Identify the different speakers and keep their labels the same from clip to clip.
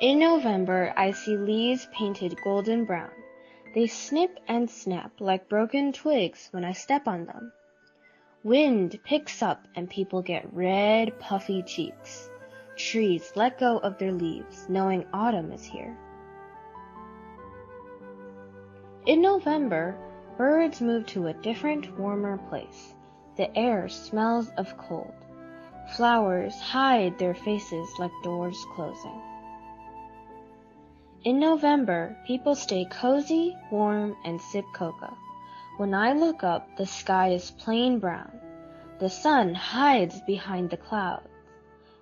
Speaker 1: In November, I see leaves painted golden brown. They snip and snap like broken twigs when I step on them. Wind picks up and people get red, puffy cheeks. Trees let go of their leaves, knowing autumn is here. In November, birds move to a different, warmer place. The air smells of cold. Flowers hide their faces like doors closing. In November, people stay cozy, warm, and sip cocoa. When I look up, the sky is plain brown. The sun hides behind the clouds.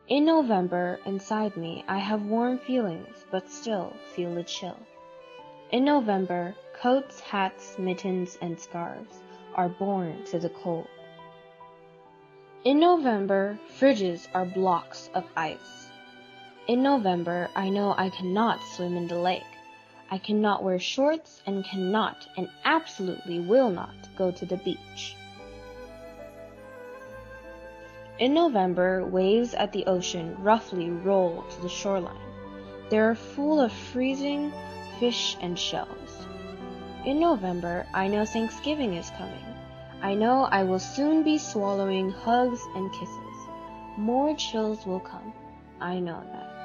Speaker 1: In November, inside me, I have warm feelings, but still feel a chill. In November, coats, hats, mittens, and scarves are born to the cold. In November, fridges are blocks of ice. In November, I know I cannot swim in the lake. I cannot wear shorts and cannot and absolutely will not go to the beach. In November, waves at the ocean roughly roll to the shoreline. They are full of freezing fish and shells. In November, I know Thanksgiving is coming. I know I will soon be swallowing hugs and kisses. More chills will come. I know that.